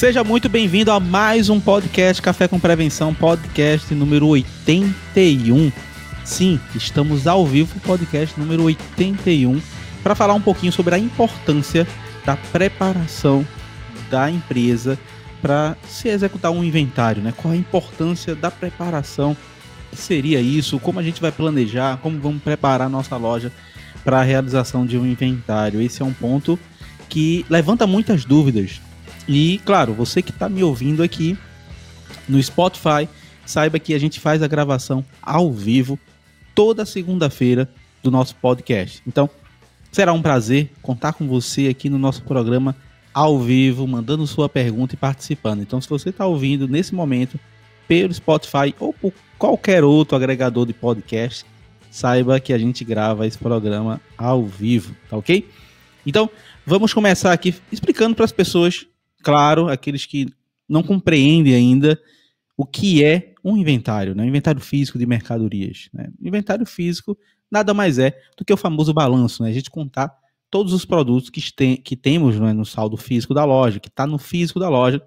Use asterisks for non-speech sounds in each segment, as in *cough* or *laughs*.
Seja muito bem-vindo a mais um podcast Café com Prevenção, podcast número 81. Sim, estamos ao vivo, podcast número 81, para falar um pouquinho sobre a importância da preparação da empresa para se executar um inventário, né? Qual a importância da preparação? Que seria isso? Como a gente vai planejar? Como vamos preparar nossa loja para a realização de um inventário? Esse é um ponto que levanta muitas dúvidas e, claro, você que está me ouvindo aqui no Spotify, saiba que a gente faz a gravação ao vivo toda segunda-feira do nosso podcast. Então, será um prazer contar com você aqui no nosso programa ao vivo, mandando sua pergunta e participando. Então, se você está ouvindo nesse momento pelo Spotify ou por qualquer outro agregador de podcast, saiba que a gente grava esse programa ao vivo, tá ok? Então, vamos começar aqui explicando para as pessoas claro, aqueles que não compreendem ainda o que é um inventário, né? um inventário físico de mercadorias. Né? Inventário físico nada mais é do que o famoso balanço, né? a gente contar todos os produtos que, tem, que temos né, no saldo físico da loja, que está no físico da loja,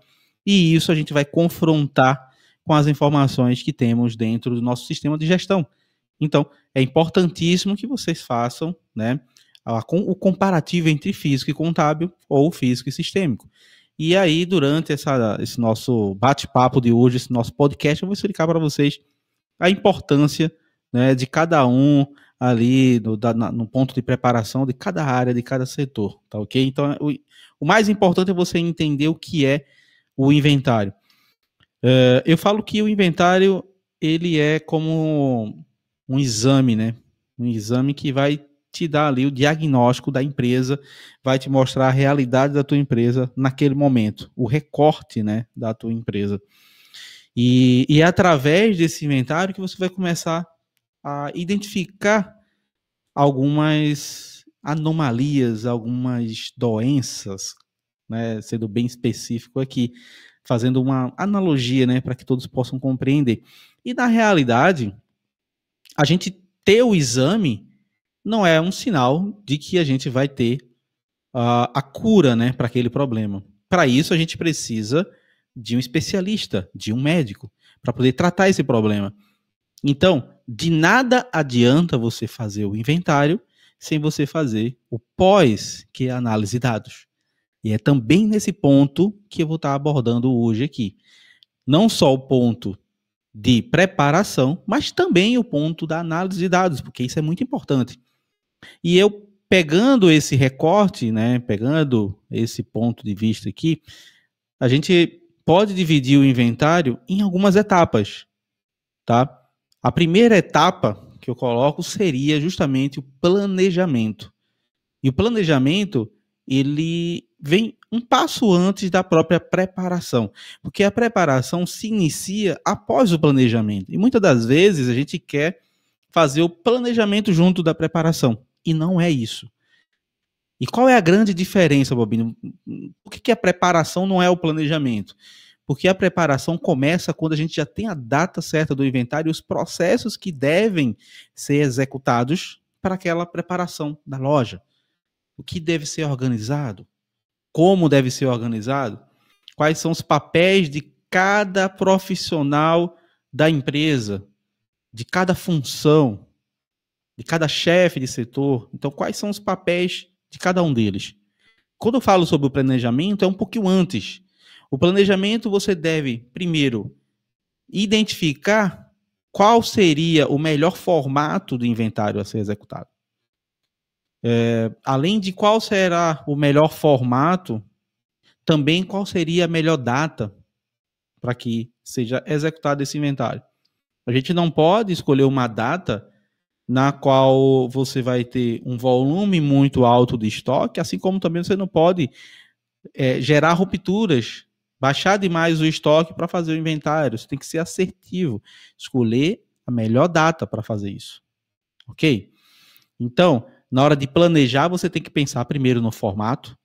e isso a gente vai confrontar com as informações que temos dentro do nosso sistema de gestão. Então, é importantíssimo que vocês façam né, o comparativo entre físico e contábil ou físico e sistêmico. E aí, durante essa, esse nosso bate-papo de hoje, esse nosso podcast, eu vou explicar para vocês a importância né, de cada um ali no, da, no, ponto de preparação de cada área, de cada setor, tá ok? Então, o, o mais importante é você entender o que é o inventário. Uh, eu falo que o inventário ele é como um exame, né? Um exame que vai te dar ali o diagnóstico da empresa, vai te mostrar a realidade da tua empresa naquele momento, o recorte né, da tua empresa. E, e é através desse inventário que você vai começar a identificar algumas anomalias, algumas doenças, né, sendo bem específico aqui, fazendo uma analogia né, para que todos possam compreender. E na realidade, a gente ter o exame não é um sinal de que a gente vai ter uh, a cura né, para aquele problema. Para isso, a gente precisa de um especialista, de um médico, para poder tratar esse problema. Então, de nada adianta você fazer o inventário sem você fazer o pós, que é a análise de dados. E é também nesse ponto que eu vou estar abordando hoje aqui. Não só o ponto de preparação, mas também o ponto da análise de dados, porque isso é muito importante. E eu pegando esse recorte, né, pegando esse ponto de vista aqui, a gente pode dividir o inventário em algumas etapas, tá? A primeira etapa que eu coloco seria justamente o planejamento. E o planejamento, ele vem um passo antes da própria preparação, porque a preparação se inicia após o planejamento. E muitas das vezes a gente quer fazer o planejamento junto da preparação. E não é isso. E qual é a grande diferença, Bobino? Por que, que a preparação não é o planejamento? Porque a preparação começa quando a gente já tem a data certa do inventário e os processos que devem ser executados para aquela preparação da loja. O que deve ser organizado? Como deve ser organizado? Quais são os papéis de cada profissional da empresa, de cada função? De cada chefe de setor. Então, quais são os papéis de cada um deles? Quando eu falo sobre o planejamento, é um pouquinho antes. O planejamento você deve, primeiro, identificar qual seria o melhor formato do inventário a ser executado. É, além de qual será o melhor formato, também qual seria a melhor data para que seja executado esse inventário. A gente não pode escolher uma data na qual você vai ter um volume muito alto de estoque, assim como também você não pode é, gerar rupturas, baixar demais o estoque para fazer o inventário. Você tem que ser assertivo, escolher a melhor data para fazer isso. Ok? Então, na hora de planejar, você tem que pensar primeiro no formato,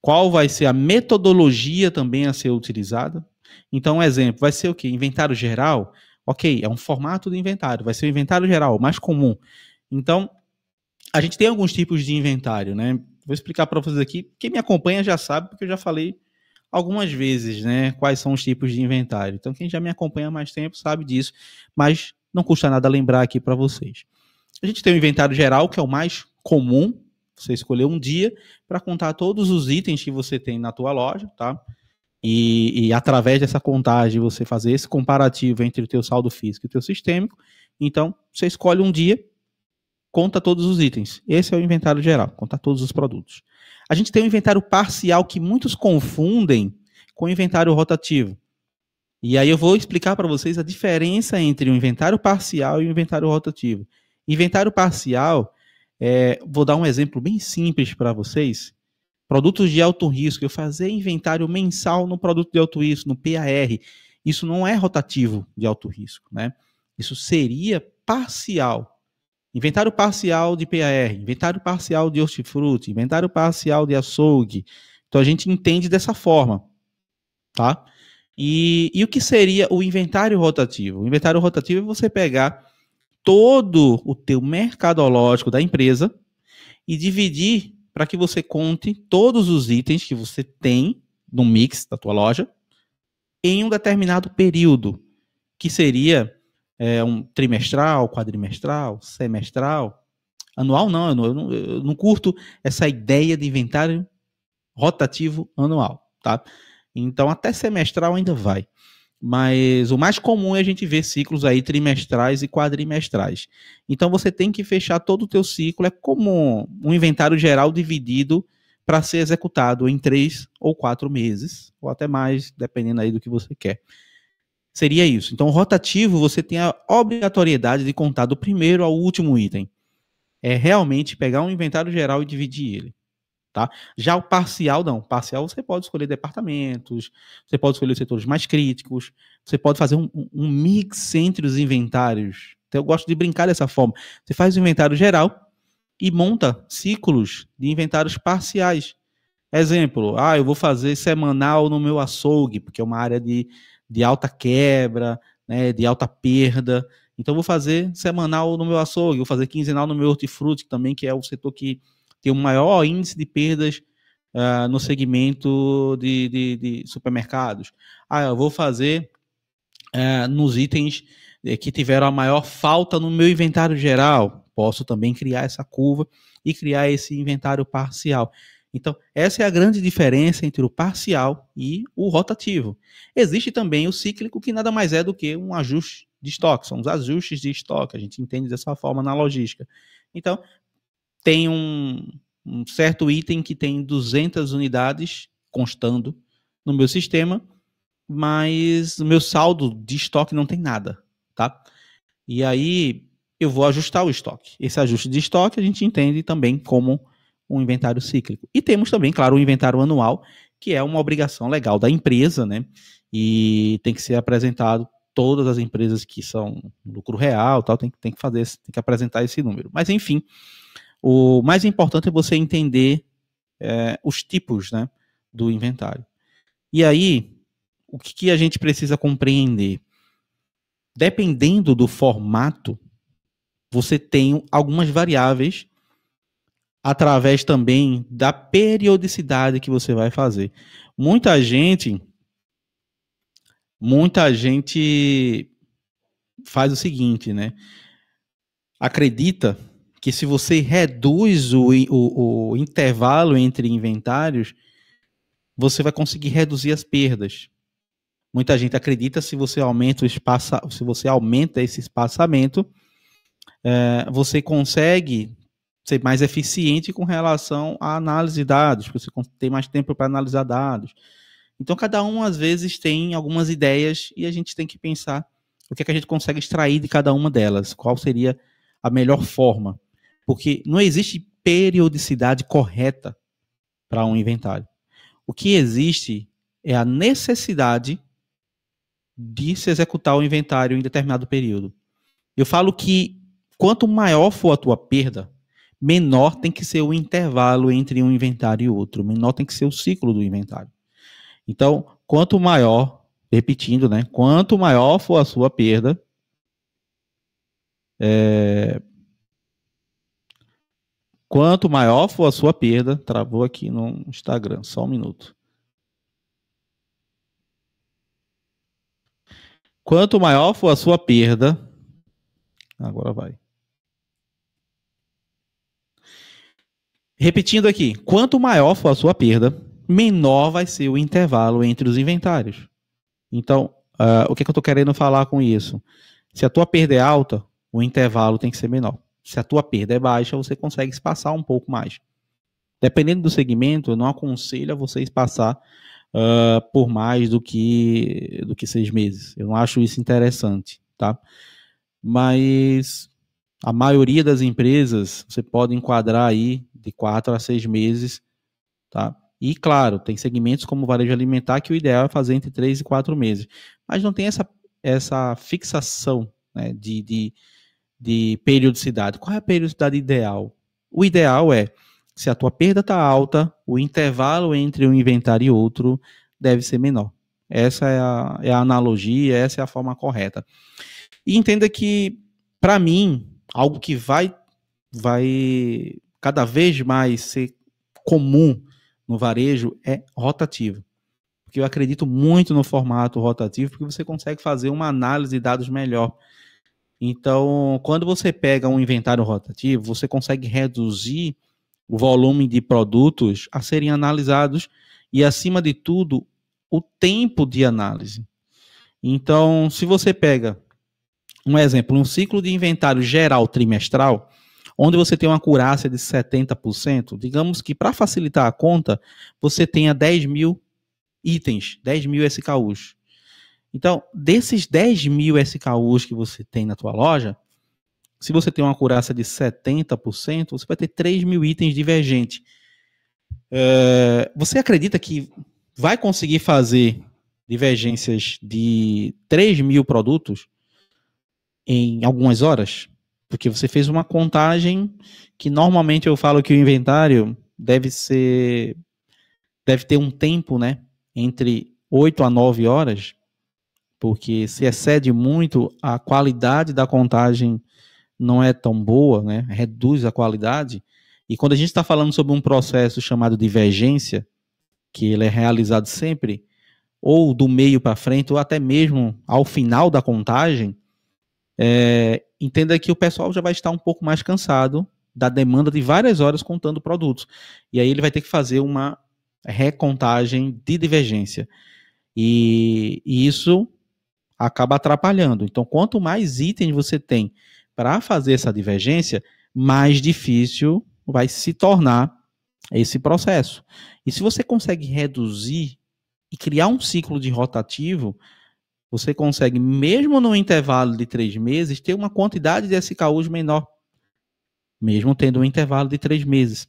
qual vai ser a metodologia também a ser utilizada. Então, um exemplo, vai ser o quê? Inventário geral? Ok, é um formato de inventário, vai ser o inventário geral, mais comum. Então, a gente tem alguns tipos de inventário, né? Vou explicar para vocês aqui. Quem me acompanha já sabe, porque eu já falei algumas vezes, né, quais são os tipos de inventário. Então, quem já me acompanha há mais tempo sabe disso, mas não custa nada lembrar aqui para vocês. A gente tem o inventário geral, que é o mais comum, você escolher um dia para contar todos os itens que você tem na tua loja, tá? E, e, através dessa contagem você fazer esse comparativo entre o teu saldo físico e o teu sistêmico. Então, você escolhe um dia, conta todos os itens. Esse é o inventário geral, contar todos os produtos. A gente tem o inventário parcial que muitos confundem com o inventário rotativo. E aí eu vou explicar para vocês a diferença entre o inventário parcial e o inventário rotativo. Inventário parcial, é, vou dar um exemplo bem simples para vocês. Produtos de alto risco, eu fazer inventário mensal no produto de alto risco, no PAR, isso não é rotativo de alto risco, né? Isso seria parcial. Inventário parcial de PAR, inventário parcial de hortifruti, inventário parcial de açougue. Então a gente entende dessa forma, tá? E, e o que seria o inventário rotativo? O inventário rotativo é você pegar todo o teu mercadológico da empresa e dividir para que você conte todos os itens que você tem no mix da tua loja em um determinado período, que seria é, um trimestral, quadrimestral, semestral, anual não eu, não, eu não curto essa ideia de inventário rotativo anual, tá? Então, até semestral ainda vai. Mas o mais comum é a gente ver ciclos aí trimestrais e quadrimestrais. Então, você tem que fechar todo o teu ciclo. É como um inventário geral dividido para ser executado em três ou quatro meses, ou até mais, dependendo aí do que você quer. Seria isso. Então, rotativo, você tem a obrigatoriedade de contar do primeiro ao último item. É realmente pegar um inventário geral e dividir ele. Tá? Já o parcial, não. Parcial você pode escolher departamentos, você pode escolher setores mais críticos, você pode fazer um, um mix entre os inventários. Então eu gosto de brincar dessa forma. Você faz o inventário geral e monta ciclos de inventários parciais. Exemplo, ah, eu vou fazer semanal no meu açougue, porque é uma área de, de alta quebra, né, de alta perda. Então vou fazer semanal no meu açougue, vou fazer quinzenal no meu hortifruti também, que é o setor que tem o maior índice de perdas uh, no segmento de, de, de, supermercados. Ah, eu vou fazer uh, nos itens eh, que tiveram a maior falta no meu inventário geral. Posso também criar essa curva e criar esse inventário parcial. Então, essa é a grande diferença entre o parcial e o rotativo. Existe também o cíclico, que nada mais é do que um ajuste de estoque, são os ajustes de estoque, a gente entende dessa forma na logística. Então, tem um, um certo item que tem 200 unidades constando no meu sistema, mas o meu saldo de estoque não tem nada, tá? E aí eu vou ajustar o estoque. Esse ajuste de estoque a gente entende também como um inventário cíclico. E temos também, claro, o inventário anual, que é uma obrigação legal da empresa, né? E tem que ser apresentado todas as empresas que são lucro real, tal, tem, tem que fazer, tem que apresentar esse número. Mas enfim, o mais importante é você entender é, os tipos né, do inventário. E aí, o que, que a gente precisa compreender? Dependendo do formato, você tem algumas variáveis através também da periodicidade que você vai fazer. Muita gente muita gente faz o seguinte, né? Acredita que se você reduz o, o, o intervalo entre inventários, você vai conseguir reduzir as perdas. Muita gente acredita se você aumenta o espaço, se você aumenta esse espaçamento, é, você consegue ser mais eficiente com relação à análise de dados, porque você tem mais tempo para analisar dados. Então, cada um, às vezes, tem algumas ideias e a gente tem que pensar o que, é que a gente consegue extrair de cada uma delas, qual seria a melhor forma. Porque não existe periodicidade correta para um inventário. O que existe é a necessidade de se executar o inventário em determinado período. Eu falo que quanto maior for a tua perda, menor tem que ser o intervalo entre um inventário e outro, menor tem que ser o ciclo do inventário. Então, quanto maior, repetindo, né? Quanto maior for a sua perda, é, Quanto maior for a sua perda, travou aqui no Instagram, só um minuto. Quanto maior for a sua perda, agora vai. Repetindo aqui, quanto maior for a sua perda, menor vai ser o intervalo entre os inventários. Então, uh, o que, é que eu estou querendo falar com isso? Se a tua perda é alta, o intervalo tem que ser menor. Se a tua perda é baixa, você consegue espaçar um pouco mais. Dependendo do segmento, eu não aconselho a você espaçar uh, por mais do que, do que seis meses. Eu não acho isso interessante, tá? Mas a maioria das empresas você pode enquadrar aí de quatro a seis meses, tá? E claro, tem segmentos como o varejo alimentar que o ideal é fazer entre três e quatro meses, mas não tem essa, essa fixação né, de, de, de periodicidade. Qual é a periodicidade ideal? O ideal é se a tua perda está alta, o intervalo entre um inventário e outro deve ser menor. Essa é a, é a analogia, essa é a forma correta. E entenda que, para mim, algo que vai, vai cada vez mais ser comum no varejo é rotativo. Porque eu acredito muito no formato rotativo, porque você consegue fazer uma análise de dados melhor. Então, quando você pega um inventário rotativo, você consegue reduzir o volume de produtos a serem analisados e, acima de tudo, o tempo de análise. Então, se você pega um exemplo, um ciclo de inventário geral trimestral, onde você tem uma curácia de 70%, digamos que para facilitar a conta, você tenha 10 mil itens, 10 mil SKUs. Então, desses 10 mil SKUs que você tem na tua loja, se você tem uma curaça de 70%, você vai ter 3 mil itens divergentes. É, você acredita que vai conseguir fazer divergências de 3 mil produtos em algumas horas? Porque você fez uma contagem que normalmente eu falo que o inventário deve ser. deve ter um tempo, né? Entre 8 a 9 horas, porque se excede muito, a qualidade da contagem não é tão boa, né? reduz a qualidade. E quando a gente está falando sobre um processo chamado divergência, que ele é realizado sempre ou do meio para frente, ou até mesmo ao final da contagem, é, entenda que o pessoal já vai estar um pouco mais cansado da demanda de várias horas contando produtos. E aí ele vai ter que fazer uma recontagem de divergência. E, e isso acaba atrapalhando. Então, quanto mais itens você tem para fazer essa divergência, mais difícil vai se tornar esse processo. E se você consegue reduzir e criar um ciclo de rotativo, você consegue, mesmo no intervalo de três meses, ter uma quantidade de SKUs menor, mesmo tendo um intervalo de três meses.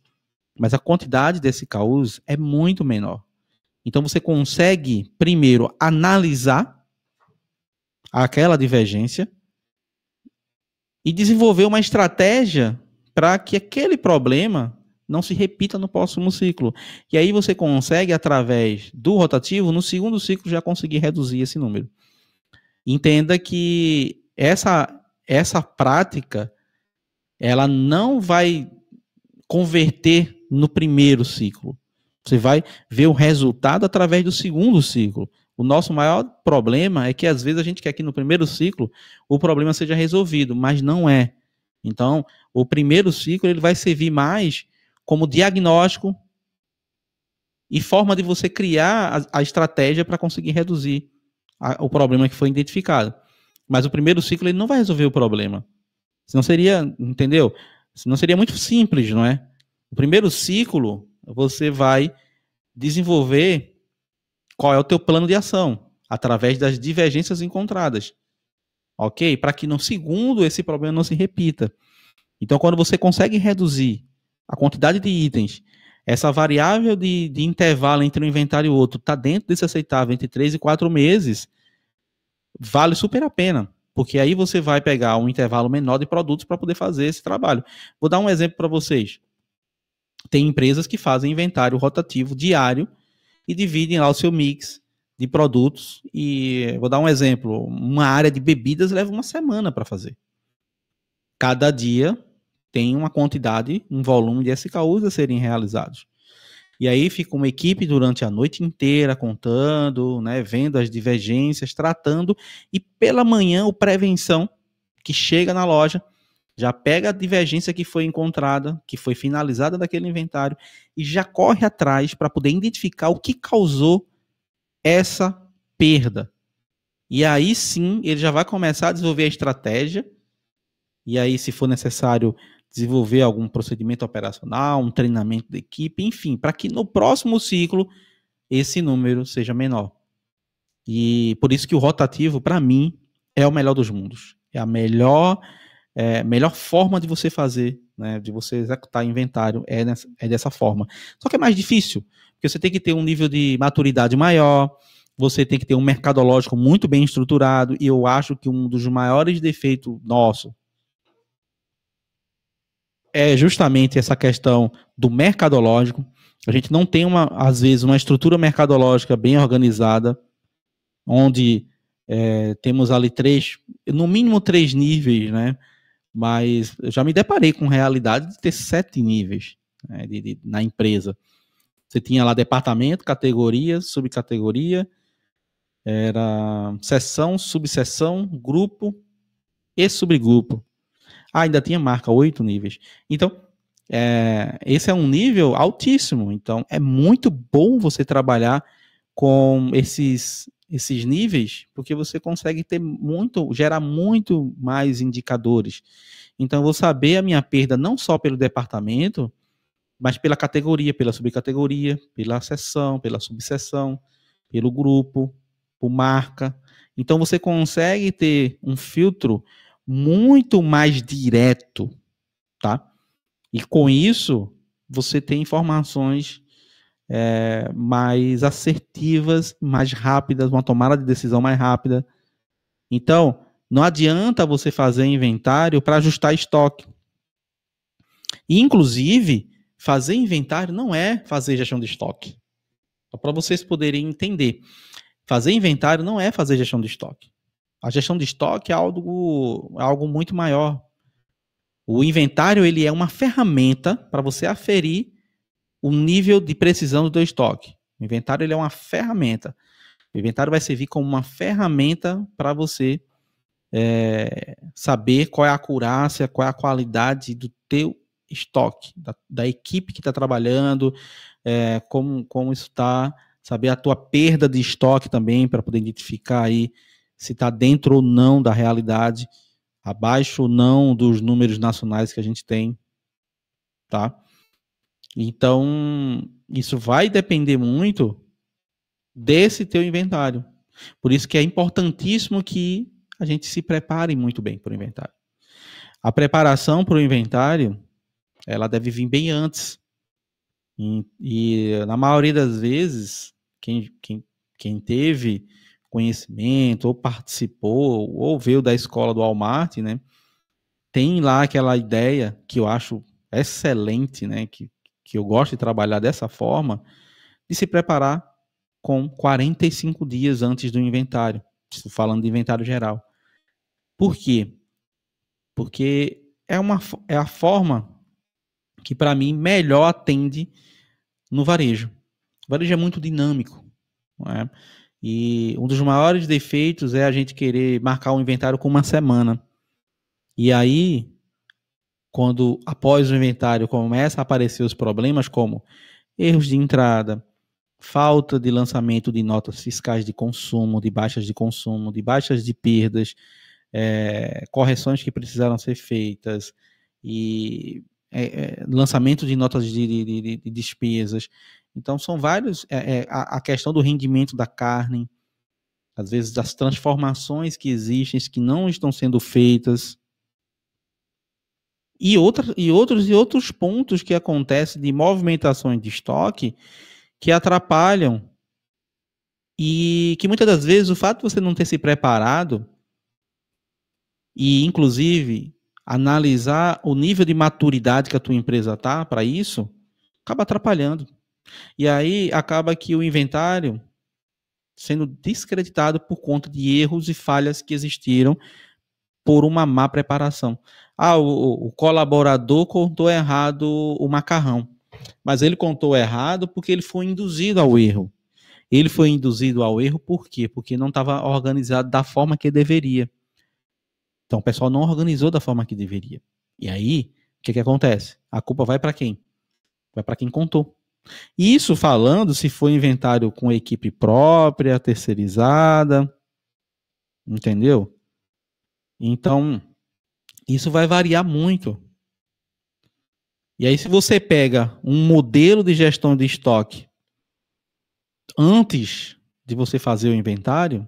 Mas a quantidade de SKUs é muito menor. Então você consegue, primeiro, analisar aquela divergência e desenvolver uma estratégia para que aquele problema não se repita no próximo ciclo. E aí você consegue, através do rotativo, no segundo ciclo já conseguir reduzir esse número. Entenda que essa, essa prática ela não vai converter no primeiro ciclo. Você vai ver o resultado através do segundo ciclo. O nosso maior problema é que às vezes a gente quer que no primeiro ciclo o problema seja resolvido, mas não é. Então, o primeiro ciclo ele vai servir mais como diagnóstico e forma de você criar a, a estratégia para conseguir reduzir a, o problema que foi identificado. Mas o primeiro ciclo ele não vai resolver o problema. Senão seria, entendeu? Senão seria muito simples, não é? O primeiro ciclo você vai desenvolver qual é o teu plano de ação através das divergências encontradas. Ok? Para que no segundo esse problema não se repita. Então, quando você consegue reduzir a quantidade de itens, essa variável de, de intervalo entre um inventário e outro está dentro desse aceitável, entre 3 e 4 meses, vale super a pena. Porque aí você vai pegar um intervalo menor de produtos para poder fazer esse trabalho. Vou dar um exemplo para vocês. Tem empresas que fazem inventário rotativo diário e dividem lá o seu mix de produtos. E vou dar um exemplo: uma área de bebidas leva uma semana para fazer. Cada dia tem uma quantidade, um volume de SKUs a serem realizados. E aí fica uma equipe durante a noite inteira contando, né, vendo as divergências, tratando, e pela manhã o prevenção que chega na loja já pega a divergência que foi encontrada, que foi finalizada daquele inventário e já corre atrás para poder identificar o que causou essa perda. E aí sim, ele já vai começar a desenvolver a estratégia. E aí, se for necessário, desenvolver algum procedimento operacional, um treinamento da equipe, enfim, para que no próximo ciclo esse número seja menor. E por isso que o rotativo, para mim, é o melhor dos mundos. É a melhor, é, melhor forma de você fazer, né, de você executar inventário, é, nessa, é dessa forma. Só que é mais difícil, porque você tem que ter um nível de maturidade maior, você tem que ter um mercadológico muito bem estruturado, e eu acho que um dos maiores defeitos nosso, é justamente essa questão do mercadológico. A gente não tem, uma, às vezes, uma estrutura mercadológica bem organizada, onde é, temos ali três, no mínimo três níveis, né? Mas eu já me deparei com realidade de ter sete níveis né, de, de, na empresa. Você tinha lá departamento, categoria, subcategoria, era seção, subseção, grupo e subgrupo. Ah, ainda tinha marca, oito níveis. Então, é, esse é um nível altíssimo. Então, é muito bom você trabalhar com esses, esses níveis, porque você consegue ter muito, gerar muito mais indicadores. Então, eu vou saber a minha perda não só pelo departamento, mas pela categoria, pela subcategoria, pela seção, pela subseção, pelo grupo, por marca. Então, você consegue ter um filtro muito mais direto, tá? E com isso, você tem informações é, mais assertivas, mais rápidas, uma tomada de decisão mais rápida. Então, não adianta você fazer inventário para ajustar estoque. E, inclusive, fazer inventário não é fazer gestão de estoque. Só para vocês poderem entender. Fazer inventário não é fazer gestão de estoque. A gestão de estoque é algo, é algo muito maior. O inventário ele é uma ferramenta para você aferir o nível de precisão do teu estoque. O inventário ele é uma ferramenta. O inventário vai servir como uma ferramenta para você é, saber qual é a acurácia, qual é a qualidade do teu estoque, da, da equipe que está trabalhando, é, como, como isso está, saber a tua perda de estoque também, para poder identificar aí se está dentro ou não da realidade, abaixo ou não dos números nacionais que a gente tem, tá? Então, isso vai depender muito desse teu inventário. Por isso que é importantíssimo que a gente se prepare muito bem para o inventário. A preparação para o inventário, ela deve vir bem antes. E, e na maioria das vezes, quem, quem, quem teve conhecimento, ou participou, ou veio da escola do Walmart, né? Tem lá aquela ideia que eu acho excelente, né? Que, que eu gosto de trabalhar dessa forma, de se preparar com 45 dias antes do inventário. Estou falando de inventário geral. Por quê? Porque é, uma, é a forma que, para mim, melhor atende no varejo. O varejo é muito dinâmico. É? E um dos maiores defeitos é a gente querer marcar o um inventário com uma semana. E aí, quando após o inventário começa a aparecer os problemas como erros de entrada, falta de lançamento de notas fiscais de consumo, de baixas de consumo, de baixas de perdas, é, correções que precisaram ser feitas e é, é, lançamento de notas de, de, de, de despesas então, são vários. É, é, a, a, questão do rendimento da carne, às vezes das transformações que existem, que não estão sendo feitas. E, outra, e outros e outros pontos que acontecem de movimentações de estoque que atrapalham. E que muitas das vezes o fato de você não ter se preparado e, inclusive, analisar o nível de maturidade que a tua empresa tá para isso, acaba atrapalhando. E aí acaba que o inventário sendo descreditado por conta de erros e falhas que existiram por uma má preparação. Ah, o, o colaborador contou errado o macarrão. Mas ele contou errado porque ele foi induzido ao erro. Ele foi induzido ao erro por quê? Porque não estava organizado da forma que deveria. Então o pessoal não organizou da forma que deveria. E aí, o que, que acontece? A culpa vai para quem? Vai para quem contou. Isso falando se foi inventário com equipe própria, terceirizada, entendeu? Então, isso vai variar muito. E aí, se você pega um modelo de gestão de estoque antes de você fazer o inventário,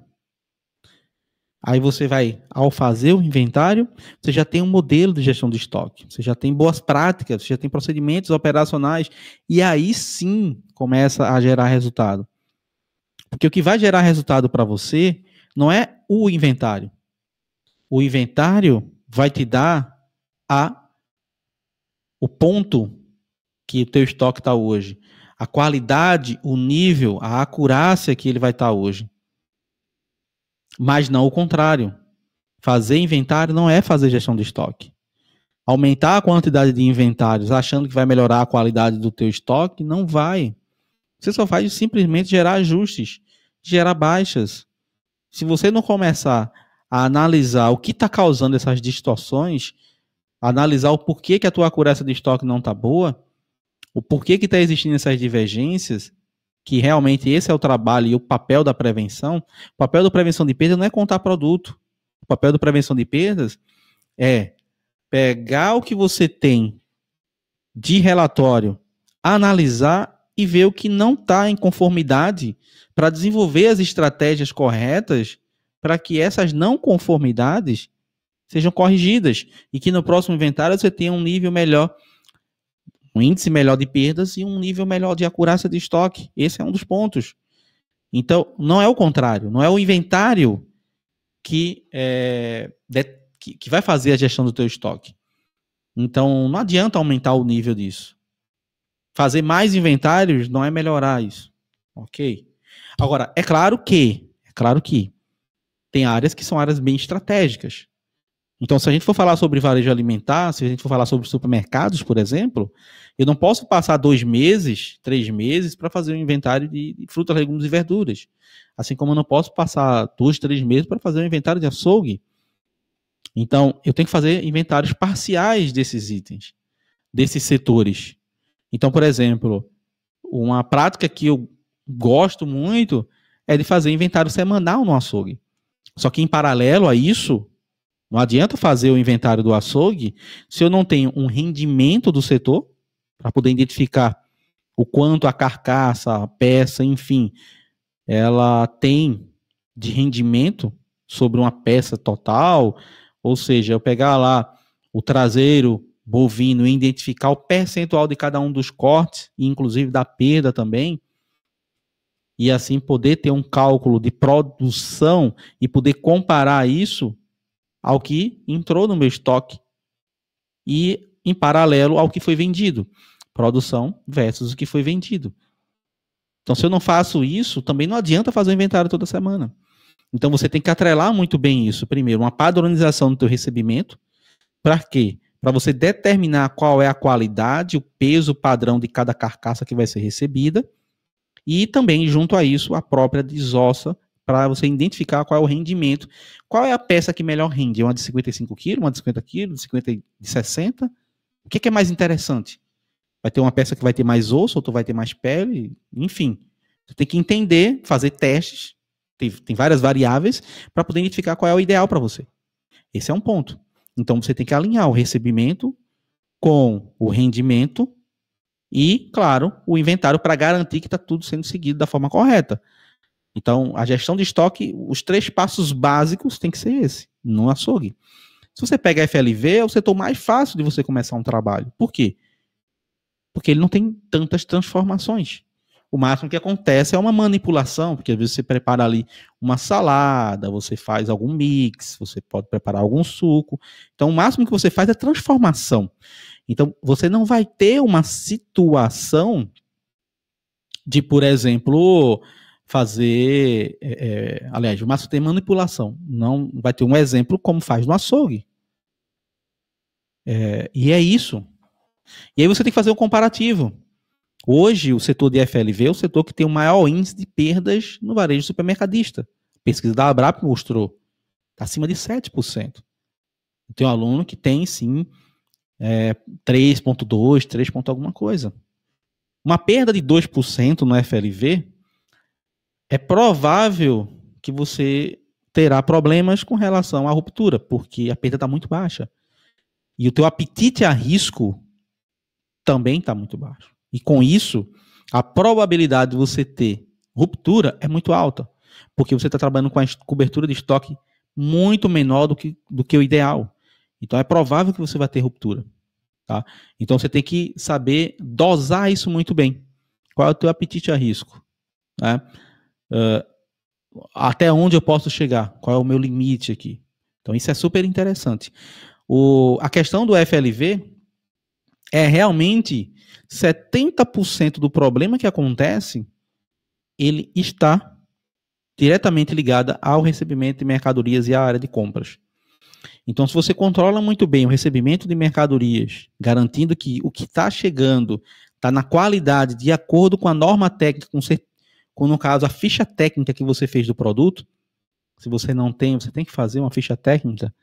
aí você vai, ao fazer o inventário, você já tem um modelo de gestão de estoque, você já tem boas práticas, você já tem procedimentos operacionais, e aí sim começa a gerar resultado. Porque o que vai gerar resultado para você não é o inventário. O inventário vai te dar a o ponto que o teu estoque está hoje, a qualidade, o nível, a acurácia que ele vai estar tá hoje. Mas não o contrário. Fazer inventário não é fazer gestão de estoque. Aumentar a quantidade de inventários achando que vai melhorar a qualidade do teu estoque, não vai. Você só faz simplesmente gerar ajustes, gerar baixas. Se você não começar a analisar o que está causando essas distorções, analisar o porquê que a tua acurácia de estoque não está boa, o porquê que está existindo essas divergências, que realmente esse é o trabalho e o papel da prevenção. O papel da prevenção de perdas não é contar produto. O papel da prevenção de perdas é pegar o que você tem de relatório, analisar e ver o que não está em conformidade para desenvolver as estratégias corretas para que essas não conformidades sejam corrigidas e que no próximo inventário você tenha um nível melhor, um índice melhor de perdas e um nível melhor de acurácia de estoque. Esse é um dos pontos. Então, não é o contrário, não é o inventário que, é, de, que, que vai fazer a gestão do teu estoque. Então, não adianta aumentar o nível disso. Fazer mais inventários não é melhorar isso. Ok? Agora, é claro que, é claro que tem áreas que são áreas bem estratégicas. Então, se a gente for falar sobre varejo alimentar, se a gente for falar sobre supermercados, por exemplo, eu não posso passar dois meses, três meses para fazer um inventário de, frutas, legumes e verduras. Assim como eu não posso passar dois, três meses para fazer um inventário de açougue. Então, eu tenho que fazer inventários parciais desses itens, desses setores. Então, por exemplo, uma prática que eu gosto muito é de fazer inventário semanal no açougue. Só que em paralelo a isso, não adianta fazer o inventário do açougue se eu não tenho um rendimento do setor para poder identificar o quanto a carcaça, a peça, enfim, ela tem de rendimento sobre uma peça total, ou seja, eu pegar lá o traseiro bovino e identificar o percentual de cada um dos cortes, inclusive da perda também, e assim poder ter um cálculo de produção e poder comparar isso ao que entrou no meu estoque e em paralelo ao que foi vendido. Produção versus o que foi vendido. Então, se eu não faço isso, também não adianta fazer o inventário toda semana. Então, você tem que atrelar muito bem isso. Primeiro, uma padronização do teu recebimento. Para quê? Para você determinar qual é a qualidade, o peso padrão de cada carcaça que vai ser recebida. E também, junto a isso, a própria desossa para você identificar qual é o rendimento. Qual é a peça que melhor rende? Uma de 55 quilos, uma de 50 quilos, de 50 de 60? O que, que, é mais interessante? Vai ter uma peça que vai ter mais osso, outra vai ter mais pele, enfim. Você tem que entender, fazer testes, tem, tem várias variáveis, para poder identificar qual é o ideal para você. Esse é um ponto. Então você tem que alinhar o recebimento com o rendimento e, claro, o inventário para garantir que está tudo sendo seguido da forma correta. Então, a gestão de estoque, os três passos básicos tem que ser esse, no açougue. Se você pega a FLV, é o setor mais fácil de você começar um trabalho. Por quê? Porque ele não tem tantas transformações. O máximo que acontece é uma manipulação, porque às vezes você prepara ali uma salada, você faz algum mix, você pode preparar algum suco. Então, o máximo que você faz é transformação. Então, você não vai ter uma situação de, por exemplo, fazer. É, é, aliás, o máximo tem manipulação. Não vai ter um exemplo como faz no açougue. É, e é isso. E aí você tem que fazer um comparativo. Hoje, o setor de FLV é o setor que tem o maior índice de perdas no varejo supermercadista. A pesquisa da Abrap mostrou. Está acima de 7%. Tem um aluno que tem, sim, é, 3,2, 3, alguma coisa. Uma perda de 2% no FLV é provável que você terá problemas com relação à ruptura, porque a perda está muito baixa. E o teu apetite a risco também está muito baixo. E com isso, a probabilidade de você ter ruptura é muito alta, porque você está trabalhando com a cobertura de estoque muito menor do que, do que o ideal. Então é provável que você vai ter ruptura. Tá? Então você tem que saber dosar isso muito bem. Qual é o teu apetite a risco? Né? Uh, até onde eu posso chegar? Qual é o meu limite aqui? Então isso é super interessante. O, a questão do FLV é realmente 70% do problema que acontece, ele está diretamente ligado ao recebimento de mercadorias e à área de compras. Então, se você controla muito bem o recebimento de mercadorias, garantindo que o que está chegando está na qualidade de acordo com a norma técnica, com, com, no caso a ficha técnica que você fez do produto, se você não tem, você tem que fazer uma ficha técnica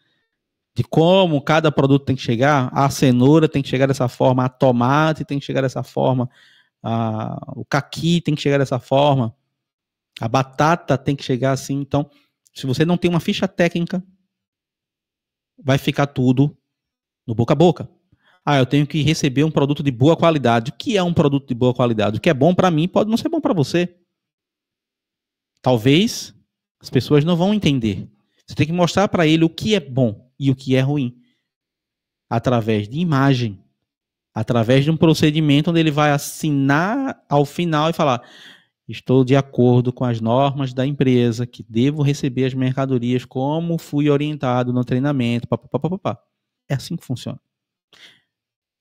de como cada produto tem que chegar. A cenoura tem que chegar dessa forma, a tomate tem que chegar dessa forma, a, o caqui tem que chegar dessa forma, a batata tem que chegar assim. Então, se você não tem uma ficha técnica vai ficar tudo no boca a boca. Ah, eu tenho que receber um produto de boa qualidade. O que é um produto de boa qualidade? O que é bom para mim pode não ser bom para você. Talvez as pessoas não vão entender. Você tem que mostrar para ele o que é bom e o que é ruim. Através de imagem. Através de um procedimento onde ele vai assinar ao final e falar: Estou de acordo com as normas da empresa que devo receber as mercadorias como fui orientado no treinamento. Pá, pá, pá, pá, É assim que funciona.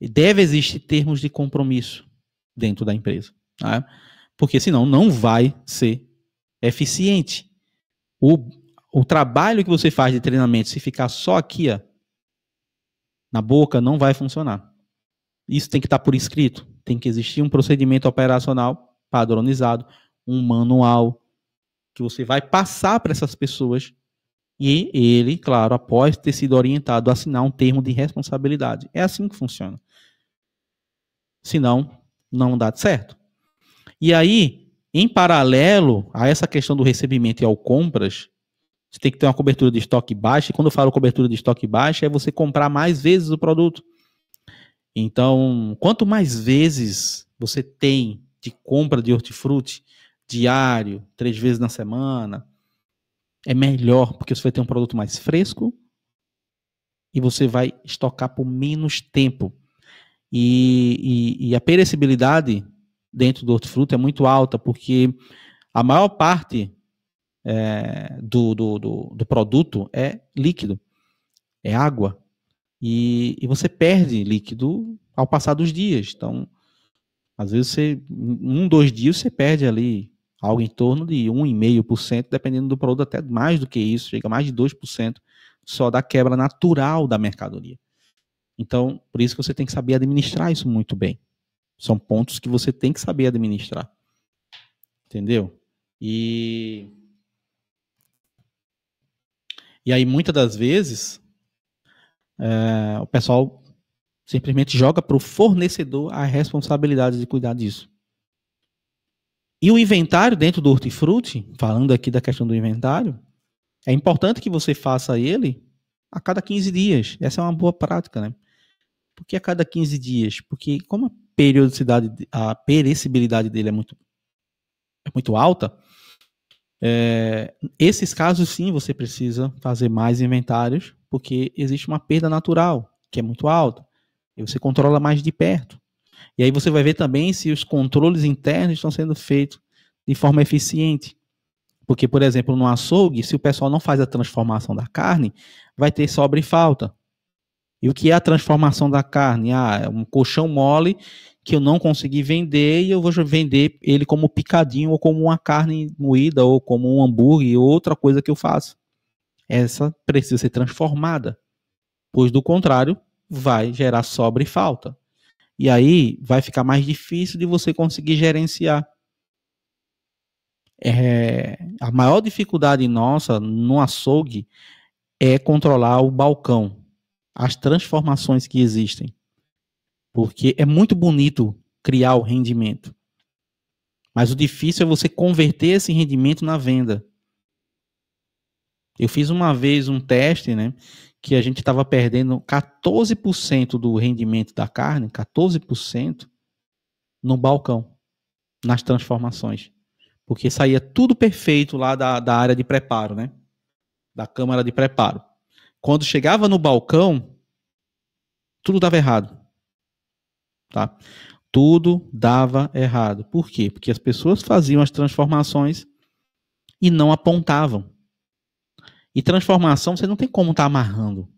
Deve existir termos de compromisso dentro da empresa. Tá? Porque senão não vai ser eficiente. O, o trabalho que você faz de treinamento, se ficar só aqui, ó, na boca, não vai funcionar. Isso tem que estar por escrito. Tem que existir um procedimento operacional padronizado, um manual que você vai passar para essas pessoas e ele, claro, após ter sido orientado, assinar um termo de responsabilidade. É assim que funciona. Senão, não dá certo. E aí, em paralelo a essa questão do recebimento e ao compras, você tem que ter uma cobertura de estoque baixa. E quando eu falo cobertura de estoque baixa, é você comprar mais vezes o produto. Então, quanto mais vezes você tem de compra de hortifruti diário, três vezes na semana, é melhor, porque você vai ter um produto mais fresco e você vai estocar por menos tempo. E, e, e a perecibilidade dentro do hortifruti é muito alta, porque a maior parte é, do, do, do, do, produto é líquido, é água. E, e você perde líquido ao passar dos dias. Então, às vezes você, um, dois dias você perde ali algo em torno de 1,5%, dependendo do produto, até mais do que isso, chega a mais de 2% só da quebra natural da mercadoria. Então, por isso que você tem que saber administrar isso muito bem. São pontos que você tem que saber administrar. Entendeu? E e aí muitas das vezes é, o pessoal Simplesmente joga para o fornecedor a responsabilidade de cuidar disso. E o inventário dentro do hortifruti, falando aqui da questão do inventário, é importante que você faça ele a cada 15 dias. Essa é uma boa prática, né? Por que a cada 15 dias? Porque como a periodicidade, a perecibilidade dele é muito, é muito alta, é, esses casos sim você precisa fazer mais inventários, porque existe uma perda natural, que é muito alta. E você controla mais de perto. E aí você vai ver também se os controles internos estão sendo feitos de forma eficiente. Porque, por exemplo, no açougue, se o pessoal não faz a transformação da carne, vai ter sobra e falta. E o que é a transformação da carne? Ah, é um colchão mole que eu não consegui vender e eu vou vender ele como picadinho ou como uma carne moída ou como um hambúrguer ou outra coisa que eu faço. Essa precisa ser transformada. Pois do contrário, vai gerar sobra e falta. E aí vai ficar mais difícil de você conseguir gerenciar. É, a maior dificuldade nossa no açougue é controlar o balcão, as transformações que existem. Porque é muito bonito criar o rendimento. Mas o difícil é você converter esse rendimento na venda. Eu fiz uma vez um teste, né? Que a gente estava perdendo 14% do rendimento da carne, 14% no balcão, nas transformações. Porque saía tudo perfeito lá da, da área de preparo, né? Da câmara de preparo. Quando chegava no balcão, tudo dava errado. Tá? Tudo dava errado. Por quê? Porque as pessoas faziam as transformações e não apontavam. E transformação você não tem como estar tá amarrando.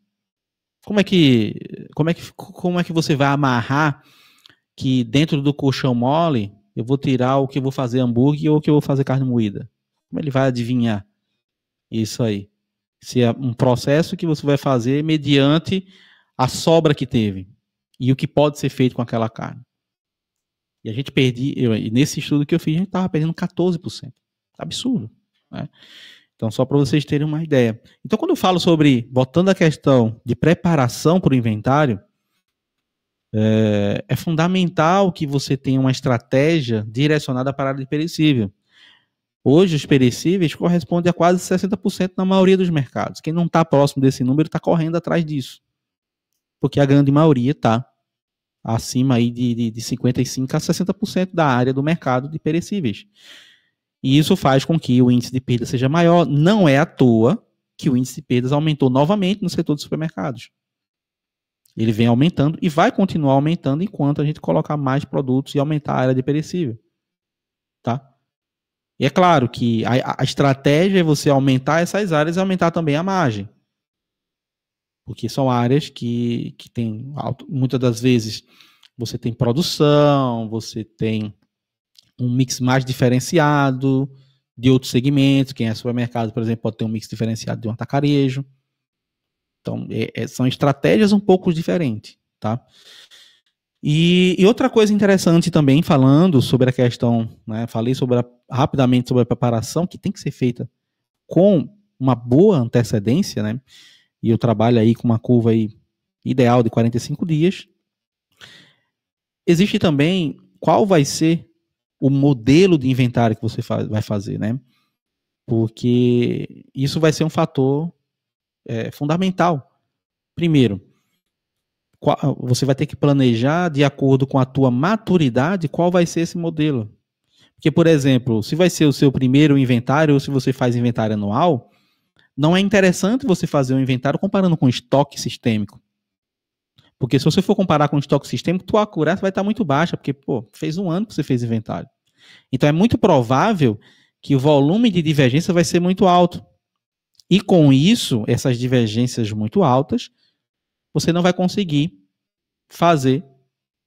Como é que como é que como é que você vai amarrar que dentro do colchão mole eu vou tirar o que eu vou fazer hambúrguer ou o que eu vou fazer carne moída? Como ele vai adivinhar isso aí? Se é um processo que você vai fazer mediante a sobra que teve e o que pode ser feito com aquela carne. E a gente perdi, eu, nesse estudo que eu fiz, a gente estava perdendo 14%. Absurdo. Né? Então, só para vocês terem uma ideia. Então, quando eu falo sobre, botando a questão de preparação para o inventário, é, é, fundamental que você tenha uma estratégia direcionada para a área de perecível. Hoje, os perecíveis correspondem a quase 60% na maioria dos mercados. Quem não está próximo desse número está correndo atrás disso. Porque a grande maioria está acima aí de, de, de 55% a 60% da área do mercado de perecíveis. E isso faz com que o índice de perda seja maior. Não é à toa que o índice de perdas aumentou novamente no setor de supermercados. Ele vem aumentando e vai continuar aumentando enquanto a gente colocar mais produtos e aumentar a área de perecível. Tá? E é claro que a, a estratégia é você aumentar essas áreas e aumentar também a margem. Porque são áreas que, que tem muitas das vezes você tem produção, você tem um mix mais diferenciado de outros segmentos. Quem é supermercado, por exemplo, pode ter um mix diferenciado de um atacarejo. Então, é, é, são estratégias um pouco diferentes, tá? E, e, outra coisa interessante também, falando sobre a questão, né, falei sobre a, rapidamente sobre a preparação, que tem que ser feita com uma boa antecedência, né? E eu trabalho aí com uma curva aí ideal de 45 dias. Existe também qual vai ser o modelo de inventário que você vai fazer, né? Porque isso vai ser um fator é, fundamental. Primeiro, você vai ter que planejar de acordo com a tua maturidade qual vai ser esse modelo. Porque, por exemplo, se vai ser o seu primeiro inventário ou se você faz inventário anual, não é interessante você fazer um inventário comparando com estoque sistêmico. Porque se você for comparar com estoque sistêmico, tua acurácia vai estar muito baixa, porque, pô, fez um ano que você fez inventário. Então é muito provável que o volume de divergência vai ser muito alto. E com isso, essas divergências muito altas, você não vai conseguir fazer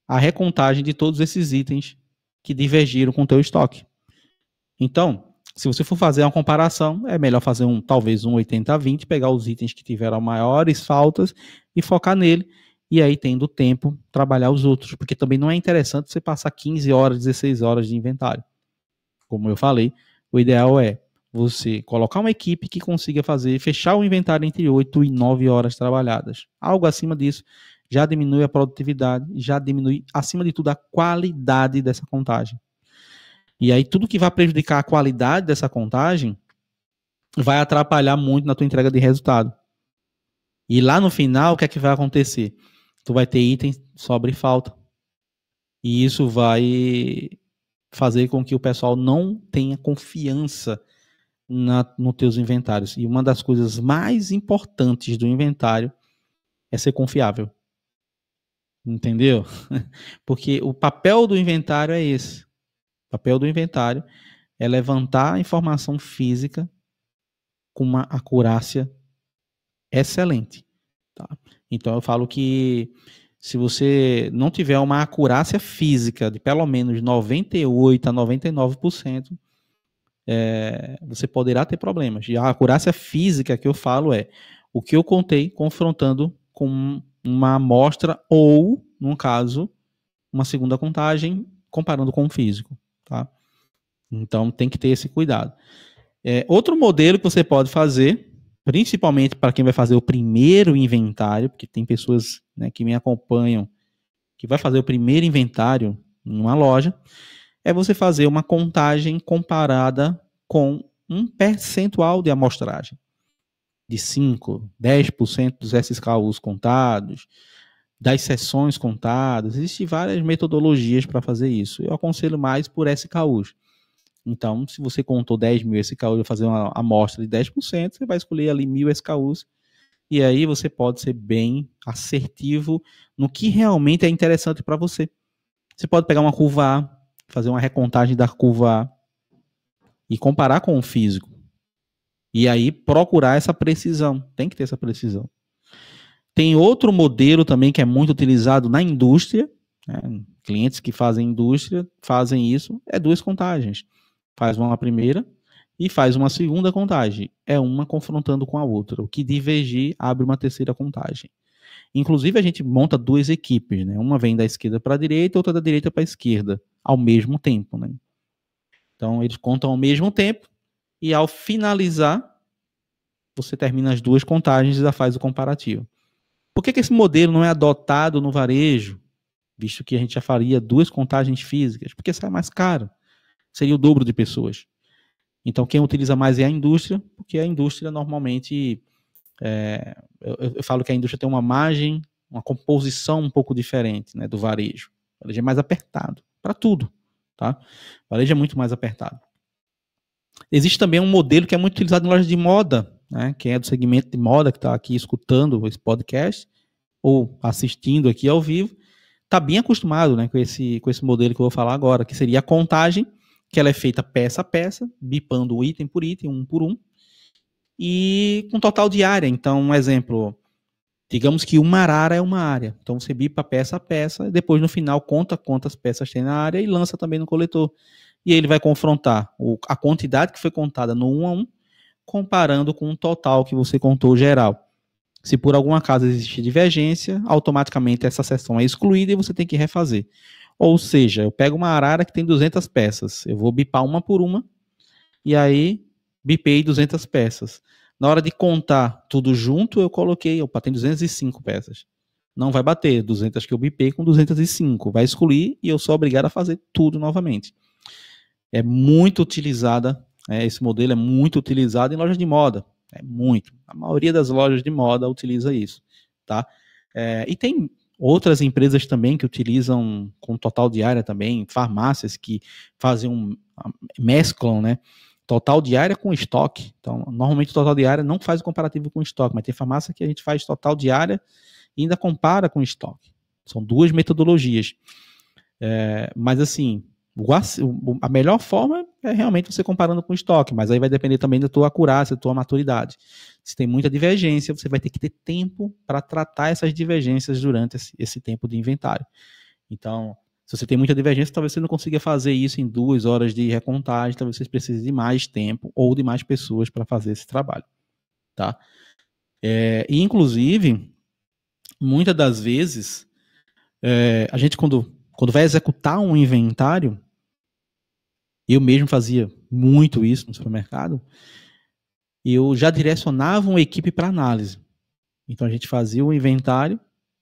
a recontagem de todos esses itens que divergiram com o teu estoque. Então, se você for fazer uma comparação, é melhor fazer um talvez um 80-20, pegar os itens que tiveram maiores faltas e focar nele e aí tendo tempo trabalhar os outros, porque também não é interessante você passar 15 horas, 16 horas de inventário. Como eu falei, o ideal é você colocar uma equipe que consiga fazer, fechar o inventário entre 8 e 9 horas trabalhadas. Algo acima disso já diminui a produtividade, já diminui, acima de tudo, a qualidade dessa contagem. E aí tudo que vai prejudicar a qualidade dessa contagem vai atrapalhar muito na tua entrega de resultado. E lá no final, o que é que vai acontecer? tu vai ter itens sobre falta. E isso vai fazer com que o pessoal não tenha confiança na, nos teus inventários. E uma das coisas mais importantes do inventário é ser confiável. Entendeu? *laughs* Porque o papel do inventário é esse. Papel do inventário é levantar a informação física com uma acurácia excelente. Tá? Então eu falo que se você não tiver uma acurácia física de pelo menos 98 a 99%, é, você poderá ter problemas. E a acurácia física que eu falo é o que eu contei confrontando com uma amostra ou, num caso, uma segunda contagem comparando com o físico, tá? Então tem que ter esse cuidado. É, outro modelo que você pode fazer, principalmente para quem vai fazer o primeiro inventário, porque tem pessoas né, que me acompanham que vai fazer o primeiro inventário em uma loja, é você fazer uma contagem comparada com um percentual de amostragem. De 5, 10% dos SKUs contados, das sessões contadas. Existem várias metodologias para fazer isso. Eu aconselho mais por SKUs. Então, se você contou 10 mil SKUs e fazer uma amostra de 10%, você vai escolher ali mil SKUs. E aí você pode ser bem assertivo no que realmente é interessante para você. Você pode pegar uma curva A, fazer uma recontagem da curva A e comparar com o físico. E aí procurar essa precisão. Tem que ter essa precisão. Tem outro modelo também que é muito utilizado na indústria. Né? Clientes que fazem indústria fazem isso. É duas contagens. Faz uma primeira e faz uma segunda contagem. É uma confrontando com a outra. O que divergir abre uma terceira contagem. Inclusive, a gente monta duas equipes, né? Uma vem da esquerda para a direita, outra da direita para a esquerda, ao mesmo tempo, né? Então, eles contam ao mesmo tempo e ao finalizar, você termina as duas contagens e já faz o comparativo. Por que, que esse modelo não é adotado no varejo, visto que a gente já faria duas contagens físicas? Porque sai mais caro. Seria o dobro de pessoas. Então, quem utiliza mais é a indústria, porque a indústria normalmente. É, eu, eu, falo que a indústria tem uma margem, uma composição um pouco diferente né, do varejo. O varejo é mais apertado para tudo. Tá? O varejo é muito mais apertado. Existe também um modelo que é muito utilizado em lojas de moda, né? Quem é do segmento de moda que está aqui escutando esse podcast ou assistindo aqui ao vivo, está bem acostumado, né, com esse com esse modelo que eu vou falar agora, que seria a contagem, que ela é feita peça a peça, bipando item por item, um por um, e com total de área. Então, um exemplo, digamos que uma arara é uma área. Então você bipa peça a peça, depois no final conta quantas peças tem na área e lança também no coletor e ele vai confrontar a quantidade que foi contada no 1 a 1 comparando com o total que você contou geral. Se por algum acaso existe divergência, automaticamente essa seção é excluída e você tem que refazer. Ou seja, eu pego uma arara que tem 200 peças, eu vou bipar uma por uma e aí bipei 200 peças. Na hora de contar tudo junto, eu coloquei, opa, tem 205 peças. Não vai bater 200 que eu bipei com 205, vai excluir e eu sou obrigado a fazer tudo novamente é muito utilizada, é, esse modelo é muito utilizado em lojas de moda, é muito. A maioria das lojas de moda utiliza isso, tá? É, e tem outras empresas também que utilizam com total diária também, farmácias que fazem um, mesclam, né? Total diária com estoque. Então, normalmente o total diária não faz o comparativo com estoque, mas tem farmácia que a gente faz total diária e ainda compara com estoque. São duas metodologias. É, mas assim, a melhor forma é realmente você comparando com o estoque, mas aí vai depender também da tua acurácia, da tua maturidade. Se tem muita divergência, você vai ter que ter tempo para tratar essas divergências durante esse, esse, tempo de inventário. Então, se você tem muita divergência, talvez você não consiga fazer isso em duas horas de recontagem, talvez você precise de mais tempo ou de mais pessoas para fazer esse trabalho. Tá? É, e, inclusive, muitas das vezes, é, a gente quando, quando vai executar um inventário, eu mesmo fazia muito isso no supermercado. Eu já direcionava uma equipe para análise. Então a gente fazia o inventário.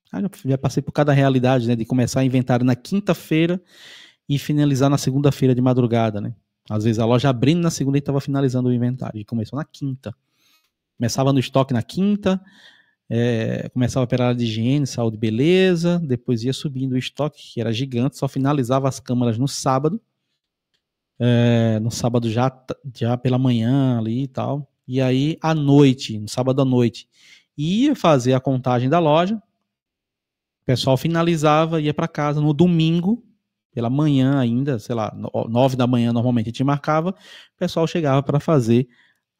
Ah, já passei por cada realidade, né? De começar inventário na quinta-feira e finalizar na segunda-feira de madrugada, né? Às vezes a loja abrindo na segunda e estava finalizando o inventário. E começou na quinta. Começava no estoque na quinta, é, começava a operar de higiene, saúde beleza, depois ia subindo o estoque, que era gigante, só finalizava as câmaras no sábado é, no sábado já, já pela manhã ali e tal. E aí, à noite, no sábado à noite, ia fazer a contagem da loja. O pessoal finalizava, ia para casa no domingo, pela manhã ainda, sei lá, nove da manhã normalmente a gente marcava. O pessoal chegava para fazer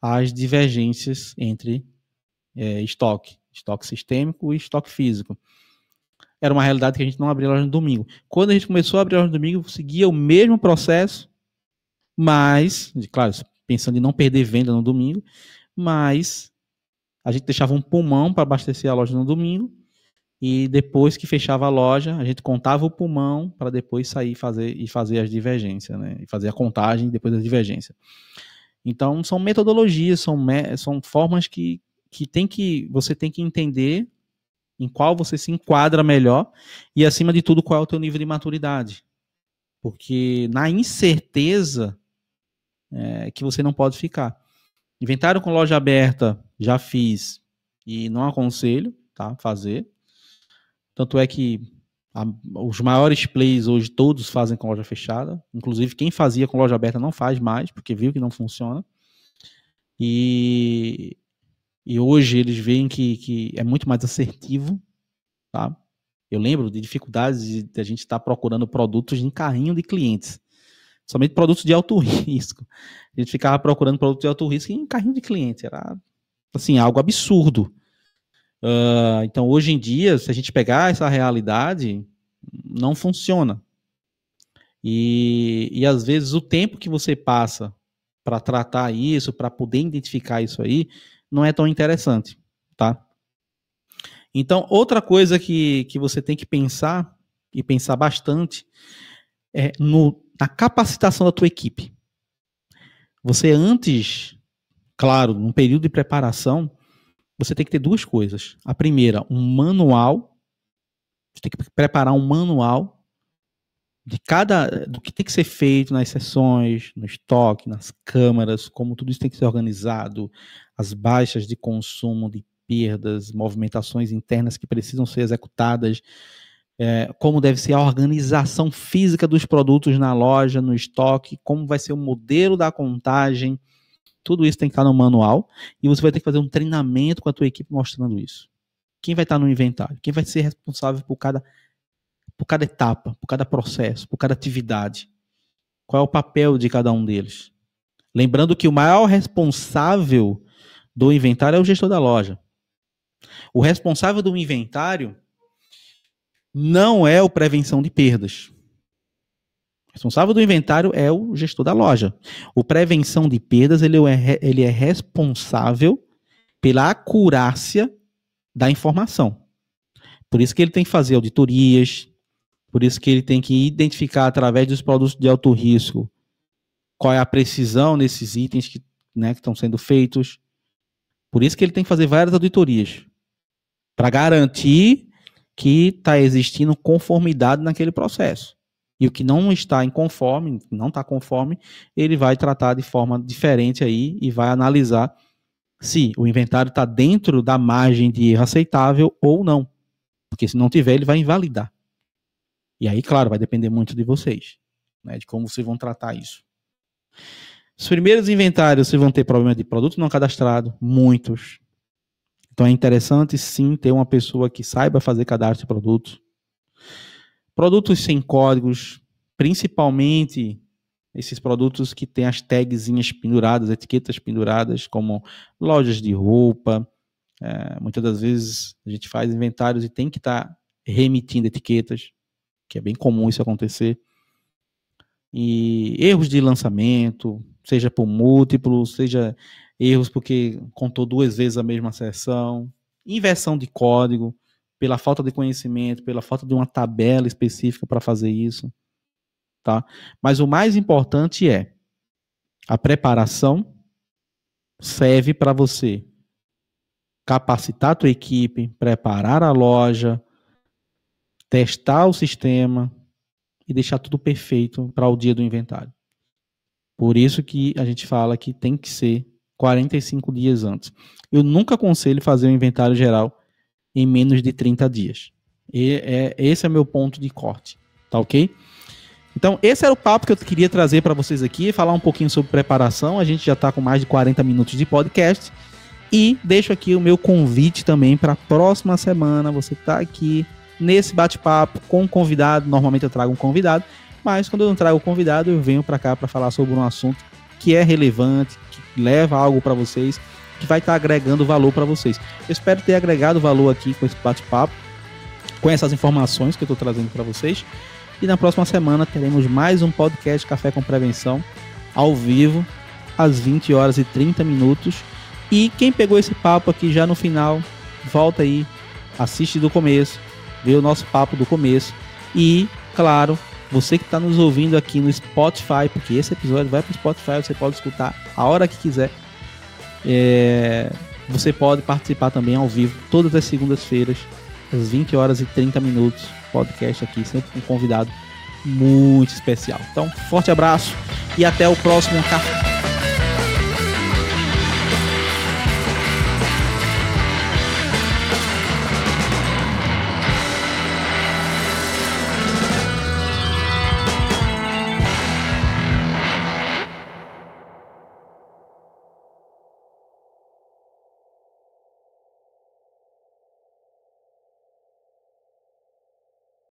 as divergências entre é, estoque, estoque sistêmico e estoque físico. Era uma realidade que a gente não abria loja no domingo. Quando a gente começou a abrir loja no domingo, seguia o mesmo processo, mas, claro, pensando em não perder venda no domingo, mas a gente deixava um pulmão para abastecer a loja no domingo e depois que fechava a loja, a gente contava o pulmão para depois sair fazer, e fazer as divergências, né? E fazer a contagem depois da divergência. Então, são metodologias, são, me são formas que, que, tem que você tem que entender em qual você se enquadra melhor e, acima de tudo, qual é o teu nível de maturidade. Porque na incerteza é, que você não pode ficar. Inventário com loja aberta, já fiz e não aconselho tá, fazer. Tanto é que a, os maiores plays hoje todos fazem com loja fechada. Inclusive, quem fazia com loja aberta não faz mais, porque viu que não funciona. E, e hoje eles veem que, que é muito mais assertivo. Tá? Eu lembro de dificuldades de, de a gente estar procurando produtos em carrinho de clientes. Somente produtos de alto *laughs* risco. A gente ficava procurando produtos de alto risco em carrinho de cliente. Era assim, algo absurdo. Uh, então, hoje em dia, se a gente pegar essa realidade, não funciona. E, e às vezes o tempo que você passa para tratar isso, para poder identificar isso aí, não é tão interessante, tá? Então, outra coisa que, que você tem que pensar, e pensar bastante, é no, na capacitação da tua equipe. Você antes, claro, num período de preparação, você tem que ter duas coisas. A primeira, um manual. Você tem que preparar um manual de cada do que tem que ser feito nas sessões, no estoque, nas câmaras, como tudo isso tem que ser organizado, as baixas de consumo, de perdas, movimentações internas que precisam ser executadas, é, como deve ser a organização física dos produtos na loja, no estoque, como vai ser o modelo da contagem, tudo isso tem que estar no manual e você vai ter que fazer um treinamento com a tua equipe mostrando isso. Quem vai estar no inventário? Quem vai ser responsável por cada, por cada etapa, por cada processo, por cada atividade? Qual é o papel de cada um deles? Lembrando que o maior responsável do inventário é o gestor da loja. O responsável do inventário não é o prevenção de perdas responsável do inventário é o gestor da loja. O prevenção de perdas, ele é, ele é responsável pela acurácia da informação. Por isso que ele tem que fazer auditorias, por isso que ele tem que identificar através dos produtos de alto risco qual é a precisão nesses itens que, né, que estão sendo feitos. Por isso que ele tem que fazer várias auditorias para garantir que está existindo conformidade naquele processo. E o que não está em conforme, não está conforme, ele vai tratar de forma diferente aí e vai analisar se o inventário está dentro da margem de erro aceitável ou não. Porque se não tiver, ele vai invalidar. E aí, claro, vai depender muito de vocês, né, de como vocês vão tratar isso. Os primeiros inventários, vocês vão ter problema de produto não cadastrado, muitos. Então é interessante sim ter uma pessoa que saiba fazer cadastro de produtos Produtos sem códigos, principalmente esses produtos que têm as tagzinhas penduradas, etiquetas penduradas, como lojas de roupa. É, muitas das vezes a gente faz inventários e tem que estar tá remitindo etiquetas, que é bem comum isso acontecer. E erros de lançamento, seja por múltiplo, seja erros porque contou duas vezes a mesma sessão, inversão de código pela falta de conhecimento, pela falta de uma tabela específica para fazer isso, tá? Mas o mais importante é a preparação serve para você capacitar a tua equipe, preparar a loja, testar o sistema e deixar tudo perfeito para o dia do inventário. Por isso que a gente fala que tem que ser 45 dias antes. Eu nunca aconselho fazer um inventário geral em menos de 30 dias. E é, esse é meu ponto de corte, tá ok? Então, esse era o papo que eu queria trazer para vocês aqui, falar um pouquinho sobre preparação. A gente já está com mais de 40 minutos de podcast. E deixo aqui o meu convite também para a próxima semana. Você está aqui nesse bate-papo com um convidado. Normalmente eu trago um convidado, mas quando eu não trago convidado, eu venho para cá para falar sobre um assunto que é relevante, que leva algo para vocês que vai estar tá agregando valor para vocês. Eu espero ter agregado valor aqui com esse bate-papo, com essas informações que eu estou trazendo para vocês. E na próxima semana teremos mais um podcast Café com Prevenção, ao vivo, às 20 horas e 30 minutos. E quem pegou esse papo aqui já no final, volta aí assiste do começo, vê o nosso papo do começo e, claro, você que está nos ouvindo aqui no Spotify, porque esse episódio vai para o Spotify, você pode escutar a hora que quiser. É, você pode participar também ao vivo todas as segundas-feiras, às 20 horas e 30 minutos. Podcast aqui, sempre com um convidado muito especial. Então, forte abraço e até o próximo café